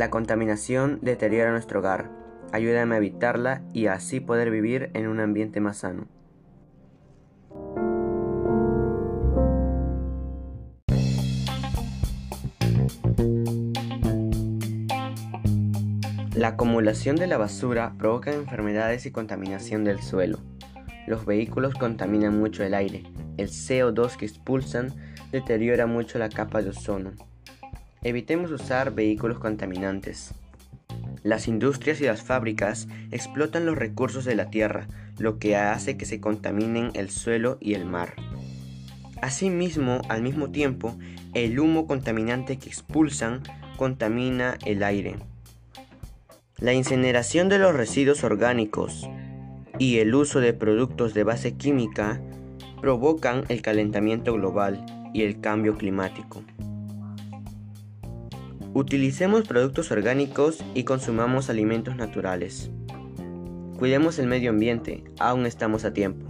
La contaminación deteriora nuestro hogar. Ayúdame a evitarla y así poder vivir en un ambiente más sano. La acumulación de la basura provoca enfermedades y contaminación del suelo. Los vehículos contaminan mucho el aire. El CO2 que expulsan deteriora mucho la capa de ozono. Evitemos usar vehículos contaminantes. Las industrias y las fábricas explotan los recursos de la tierra, lo que hace que se contaminen el suelo y el mar. Asimismo, al mismo tiempo, el humo contaminante que expulsan contamina el aire. La incineración de los residuos orgánicos y el uso de productos de base química provocan el calentamiento global y el cambio climático. Utilicemos productos orgánicos y consumamos alimentos naturales. Cuidemos el medio ambiente, aún estamos a tiempo.